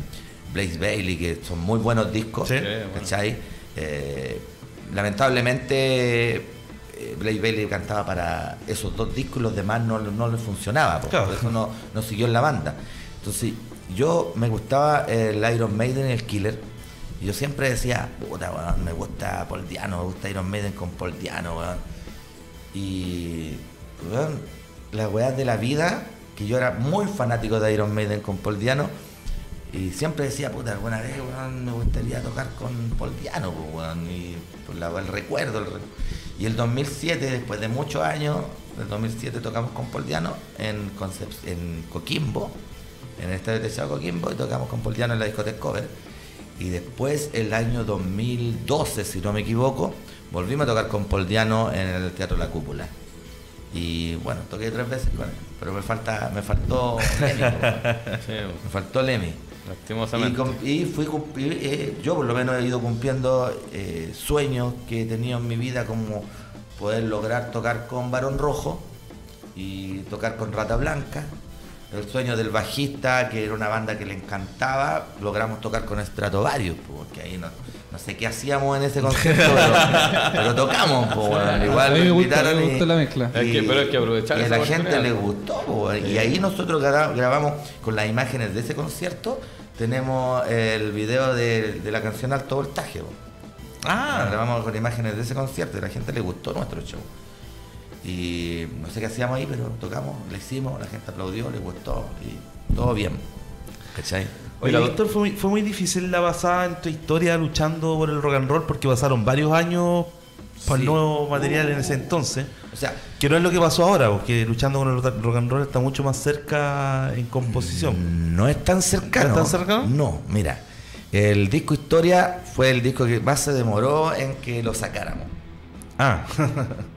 Blaze Bailey, que son muy buenos discos. Sí. ¿cachai? Eh, lamentablemente Blaze Bailey cantaba para esos dos discos y los demás no, no le funcionaba, Claro. por eso no, no siguió en la banda. Entonces, yo me gustaba el Iron Maiden y el Killer. Yo siempre decía, puta, weón, me gusta Paul Diano, me gusta Iron Maiden con Paul Diano. Y, weón, las weas de la vida, que yo era muy fanático de Iron Maiden con Paul Diano, y siempre decía, puta, alguna vez, me gustaría tocar con Paul Diano, pues, y por la- el recuerdo. y el 2007, después de muchos años, el 2007 tocamos con Paul Diano en, en Coquimbo, en el estadio de Coquimbo, y tocamos con Paul Diano en la discoteca Cover. Y después, el año 2012, si no me equivoco, volvimos a tocar con Paul Diano en el Teatro La Cúpula. Y bueno, toqué tres veces con él, pero me falta, me faltó Lemmy, me faltó Lemmy. Y, lastimosamente. com- y fui y, eh, yo por lo menos he ido cumpliendo eh, sueños que he tenido en mi vida como poder lograr tocar con Barón Rojo y tocar con Rata Blanca. El sueño del bajista, que era una banda que le encantaba, logramos tocar con Stratovarius, po, porque ahí no, no sé qué hacíamos en ese concierto, pero, pero tocamos, po, bueno, igual A mí me gusta- y- la mezcla. Es que- pero hay que aprovechar y a la gente le gustó, po, y ahí nosotros gra- grabamos con las imágenes de ese concierto, tenemos el video de, de la canción Alto Voltaje. po. Ah, Grabamos con imágenes de ese concierto y a la gente le gustó nuestro show. Y no sé qué hacíamos ahí, pero tocamos, le hicimos, la gente aplaudió, le gustó y todo bien. ¿Cachai? Oye, Mira, Víctor, fue muy, fue muy difícil la pasada en tu historia luchando por el rock and roll porque pasaron varios años para Sí. nuevo material en ese entonces. O sea, Que no es lo que pasó ahora, porque luchando con el rock and roll está mucho más cerca en composición. No es tan cercano. ¿No es tan cercano? No, mira. El disco Historia fue el disco que más se demoró en que lo sacáramos. Ah,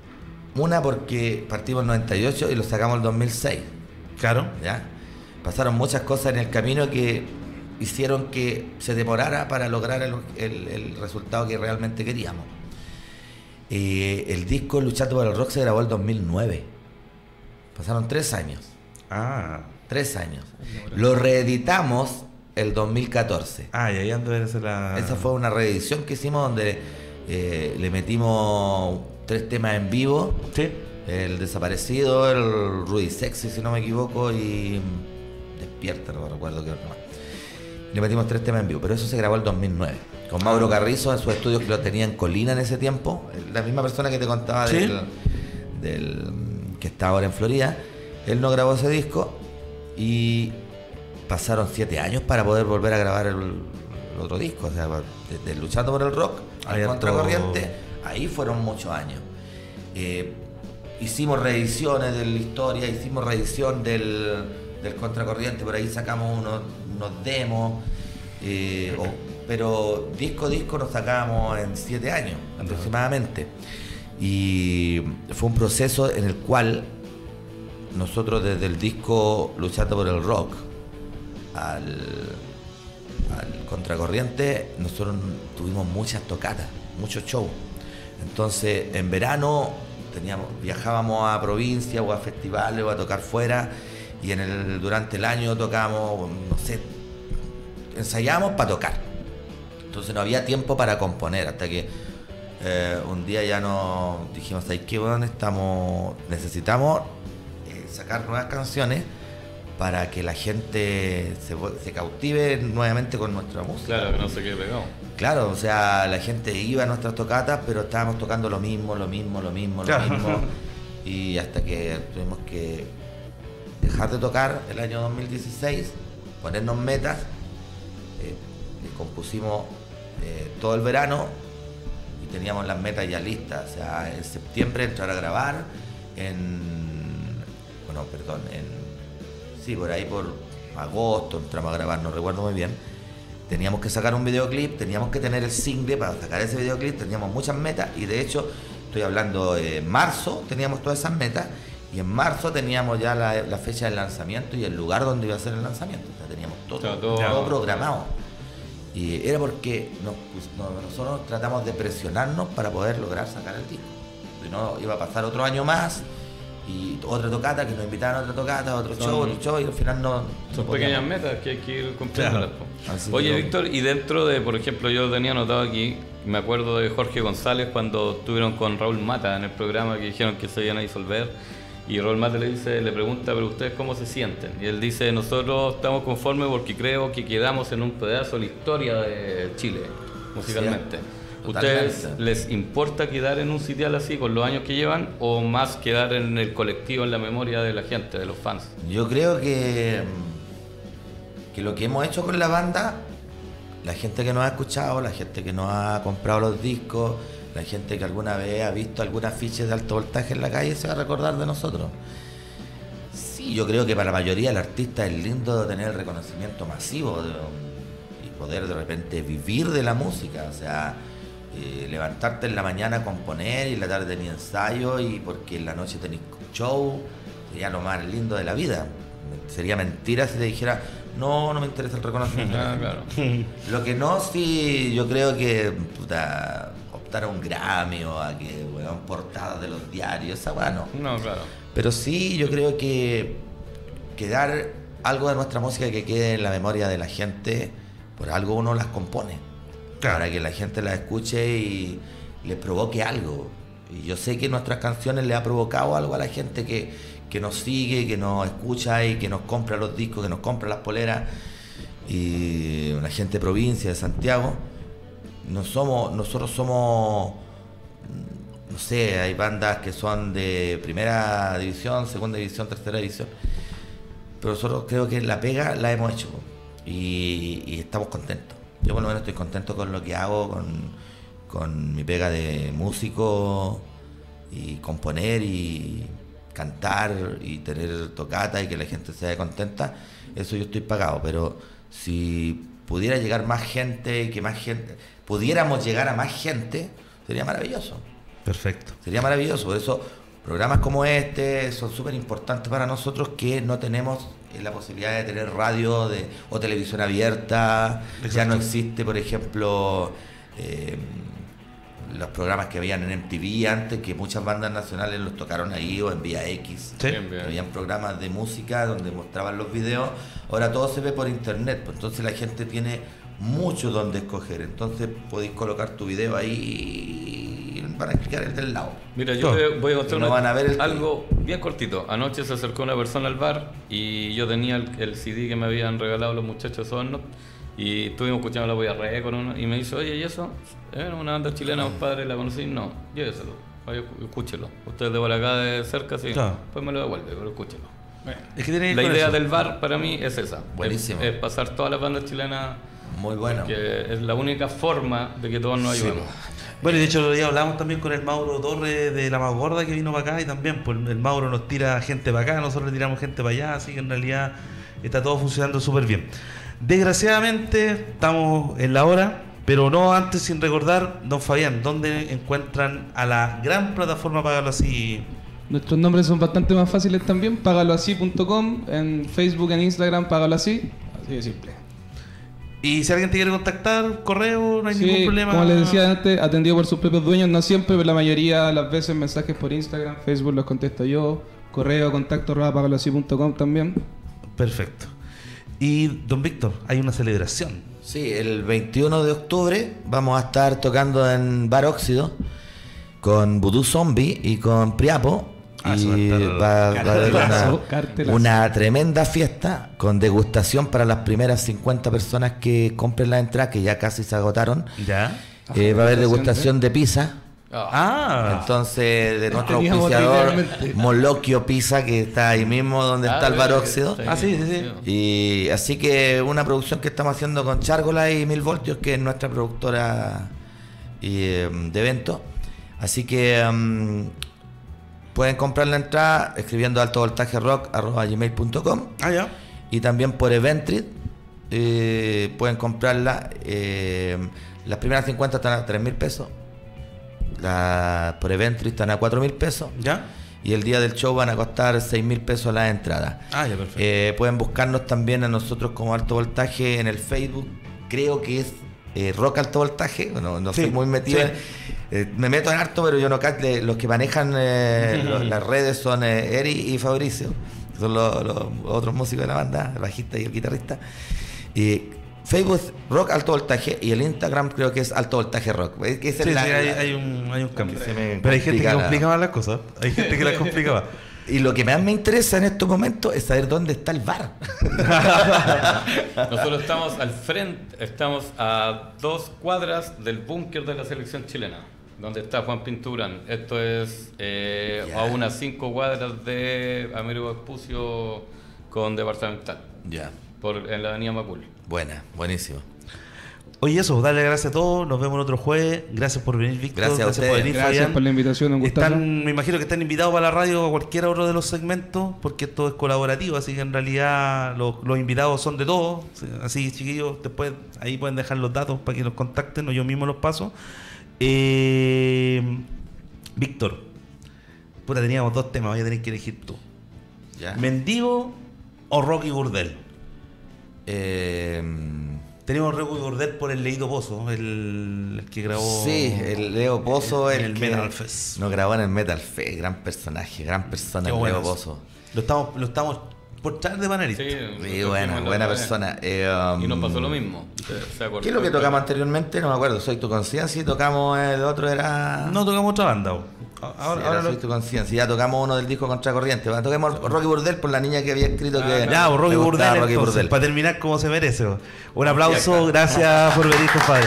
Una porque partimos en el 98 y lo sacamos en el 2006. claro. ¿ya? Pasaron muchas cosas en el camino que hicieron que se demorara para lograr el, el- el resultado que realmente queríamos. Eh, el disco Luchando por el Rock se grabó el 2009. Pasaron tres años. Ah, Tres años. Lo reeditamos el 2014. ah, y ahí ando la. Esa fue una reedición que hicimos donde eh, le metimos tres temas en vivo. Sí. El desaparecido, el Rudy Sexy, si no me equivoco, y Despierta, no me recuerdo qué otro más. Le metimos tres temas en vivo, pero eso se grabó el 2009. Con Mauro Carrizo en su estudio que lo tenía en Colina en ese tiempo. La misma persona que te contaba Sí. del, del- que está ahora en Florida. Él no grabó ese disco y pasaron siete años para poder volver a grabar el, el otro disco. O sea, desde Luchando por el Rock al Contracorriente, ahí fueron muchos años. Eh, hicimos reediciones de la historia, hicimos reedición del, del Contracorriente, por ahí sacamos unos, unos demos, eh, o- pero disco a disco nos sacamos en siete años aproximadamente. Y fue un proceso en el cual nosotros desde el disco Luchando por el Rock al, al Contracorriente, nosotros tuvimos muchas tocatas, muchos shows. Entonces, en verano viajábamos a provincia o a festivales o a tocar fuera y en el, durante el año tocábamos, no sé, ensayábamos para tocar. Entonces no había tiempo para componer hasta que eh, un día ya nos dijimos, ¿sabes qué? Bueno, estamos, necesitamos eh, sacar nuevas canciones para que la gente se, cautive nuevamente con nuestra música. Claro, que no se quede pegado. Claro, o sea, la gente iba a nuestras tocatas, pero estábamos tocando lo mismo, lo mismo, lo mismo, lo Claro. mismo. Y hasta que tuvimos que dejar de tocar el año 2016, ponernos metas, eh, compusimos eh, todo el verano y teníamos las metas ya listas. O sea, en septiembre entrar a grabar, en. Bueno, perdón, en. Sí, por ahí por agosto entramos a grabar, no recuerdo muy bien. Teníamos que sacar un videoclip, teníamos que tener el single para sacar ese videoclip, teníamos muchas metas y de hecho, estoy hablando de marzo, teníamos todas esas metas y en marzo teníamos ya la, la fecha del lanzamiento y el lugar donde iba a ser el lanzamiento. O sea, teníamos todo, todo- todo programado. Y era porque nos nosotros tratamos de presionarnos para poder lograr sacar el disco. Si no, iba a pasar otro año más y otra tocata, que nos invitaban a otra tocata, otro Son- show, otro show, y al final no. Son no pequeñas metas que hay que ir cumpliendo. Oye, que- Víctor, y dentro de, por ejemplo, yo tenía anotado aquí, me acuerdo de Jorge González cuando estuvieron con Raúl Mata en el programa que dijeron que se iban a disolver. Y Raúl Mata le dice, le pregunta, pero ustedes cómo se sienten? Y él dice, nosotros estamos conformes porque creo que quedamos en un pedazo de la historia de Chile, musicalmente. Sí, ¿Ustedes les importa quedar en un sitial así con los años que llevan o más quedar en el colectivo, en la memoria de la gente, de los fans? Yo creo que, que lo que hemos hecho con la banda, la gente que nos ha escuchado, la gente que nos ha comprado los discos, la gente que alguna vez ha visto algún afiche de alto voltaje en la calle, se va a recordar de nosotros. Sí, yo creo que para la mayoría del artista es lindo tener el reconocimiento masivo de- y poder de repente vivir de la música, o sea, eh, levantarte en la mañana a componer y en la tarde tenés ensayo y porque en la noche tenés show, sería lo más lindo de la vida. Sería mentira si te dijera, no, no me interesa el reconocimiento. Ah, claro. Lo que no, sí, yo creo que puta, optar a un Grammy o a que weón, portadas de los diarios, esa weá no. No, claro. Pero sí, yo creo que quedar algo de nuestra música que quede en la memoria de la gente, por algo uno las compone. Para que la gente las escuche y le provoque algo. Y yo sé que nuestras canciones le ha provocado algo a la gente que, que nos sigue, que nos escucha y que nos compra los discos, que nos compra las poleras. Y la gente de provincia, de Santiago. No somos, nosotros somos no sé, hay bandas que son de primera división, segunda división, tercera división. Pero nosotros creo que la pega la hemos hecho y estamos contentos. Yo por lo menos estoy contento con lo que hago, con, con mi pega de músico y componer y cantar y tener tocata y que la gente se vea contenta. Eso yo estoy pagado, pero si pudiera llegar más gente y que más gente, pudiéramos llegar a más gente, sería maravilloso. Perfecto. Sería maravilloso. Por eso, programas como este son súper importantes para nosotros que no tenemos la posibilidad de tener radio de, o televisión abierta. Ya no existe, por ejemplo, eh, los programas que habían en MTV antes, que muchas bandas nacionales los tocaron ahí o en Vía X. Sí. Habían programas de música donde mostraban los videos. Ahora todo se ve por internet, pues entonces la gente tiene mucho donde escoger. Entonces podéis colocar tu video ahí y van a clicar el del lado. Mira, yo te voy a contar No una- van a ver el algo bien cortito. Anoche se acercó una persona al bar y yo tenía el, el CD que me habían regalado los muchachos de Hornos y estuvimos escuchando la Voy a Reír con uno y me dice, oye, ¿y eso? ¿Es una banda chilena, compadre? ¿La conocí? No, lléveselo. Oye, escúchelo. Usted de por acá de cerca, sí. Claro. Pues me lo devuelve, pero escúchelo. Es que tiene que La idea eso. del bar para mí es esa. Buenísimo. Es, es pasar todas las bandas chilenas Muy bueno. que es la única forma de que todos nos Sí, ayudemos. Bueno, y de hecho, el día hablamos también con el Mauro Torres de La Más Gorda que vino para acá y también, pues el Mauro nos tira gente para acá, nosotros le tiramos gente para allá, así que en realidad está todo funcionando súper bien. Desgraciadamente, estamos en la hora, pero no antes sin recordar, don Fabián, ¿dónde encuentran a la gran plataforma Págalo Así? Nuestros nombres son bastante más fáciles también. Págaloasí.com, en Facebook, en Instagram, págalo así. Así de simple. Y si alguien te quiere contactar, correo, no hay Sí, ningún problema. como les decía antes, atendido por sus propios dueños, no siempre, pero la mayoría de las veces mensajes por Instagram, Facebook los contesto yo, correo, contacto, arroba págaloasí.com también. Perfecto. Y don Víctor, hay una celebración. Sí, el 21 de octubre vamos a estar tocando en Bar Óxido con Voodoo Zombie y con Priapo. Ah, y va a va, haber una, tremenda fiesta con degustación para las primeras 50 personas que compren la entrada, que ya casi se agotaron. ¿Ya? Eh, va a haber degustación de pizza Ah, Entonces, de nuestro Teníamos auspiciador. Moloquio Pizza, que está ahí mismo donde está el Ah, baróxido. Ah, sí, sí, sí. Y así que una producción que estamos haciendo con Chárgola y Mil Voltios, que es nuestra productora y, eh, de eventos. Así que mm, pueden comprar la entrada escribiendo alto voltaje rock gmail.com ah, ya. y también por Eventrit eh, pueden comprarla. eh, las primeras 50 están a 3 mil pesos. La, por Eventrit están a 4 mil pesos. ¿Ya? Y el día del show van a costar 6 mil pesos las entradas. Ah, ya, perfecto. Eh, pueden buscarnos también a nosotros como Alto Voltaje en el Facebook. Creo que es eh, Rock Alto Voltaje. No, no Sí, soy muy metido. sí. en- eh, me meto en harto, pero yo no de- Los que manejan eh, las redes son eh, Eri y Fabricio. que Son los, los otros músicos de la banda, el bajista y el guitarrista. Y Facebook es Rock Alto Voltaje y el Instagram creo que es Alto Voltaje Rock. Es Sí, es la- sí, hay, la- hay un, hay un cambio. Se me Pero hay gente que complica la- complica más las cosas. Hay gente que las complica más. Y lo que más me interesa en estos momentos es saber dónde está el bar. Nosotros estamos al frente, estamos a dos cuadras del búnker de la selección chilena, donde está Juan Pinturán. Esto es eh, a unas cinco cuadras de Américo Espucio con departamental, Ya. por, en la avenida Macul. Buena, buenísimo. Oye, eso, darle gracias a todos. Nos vemos el otro jueves. Gracias por venir, Víctor. Gracias a por venir, Gracias Fabián. por la invitación, un. Están, me imagino que están invitados para la radio o cualquier otro de los segmentos, porque esto es colaborativo, así que en realidad los, los invitados son de todos. Así, chiquillos, después ahí pueden dejar los datos para que los contacten o yo mismo los paso. Eh, Víctor, puta, teníamos dos temas, voy a tener que elegir tú. Ya. ¿Mendigo o Rocky Burdel? Eh, Tenemos Rocky Burdel por el Leído Pozo, el, el que grabó. sí, el Leo Pozo, en el, el Metal Fest. Nos grabó en el Metal Fest, gran personaje, gran persona, Qué el Leo. Pozo. Lo estamos, lo estamos por traer de panelista. Sí, lo buena, buena persona. Eh, um, Y nos pasó lo mismo. ¿Se? ¿Qué es lo que tocamos anteriormente? No me acuerdo. Soy tu conciencia y tocamos el otro era. No tocamos otra banda. Ahora, Sí, ahora lo- Soy tu conciencia. Ya tocamos uno del disco Contracorriente. Bueno, toquemos Rocky Burdel por la niña que había escrito que. Ah, Ya, bo, Rocky Burdel, Rocky entonces, Burdel. para terminar como se merece. Un aplauso, gracias por venir, compadre.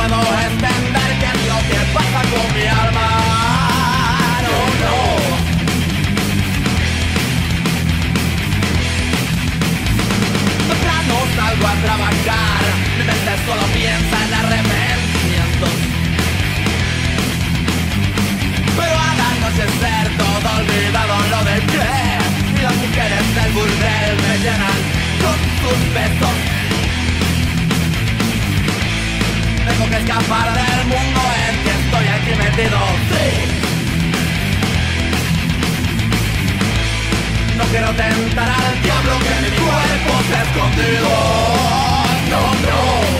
Puedo entender qué es lo que pasa con mi alma. No, no. Temprano salgo a trabajar, mi mente solo piensa en arrepentimientos. Pero al anochecer todo olvidado lo dejé Y las mujeres del burdel me llenan con sus besos que escapar del mundo en que estoy aquí metido, sí. No quiero tentar al diablo que mi cuerpo ha escondido. No.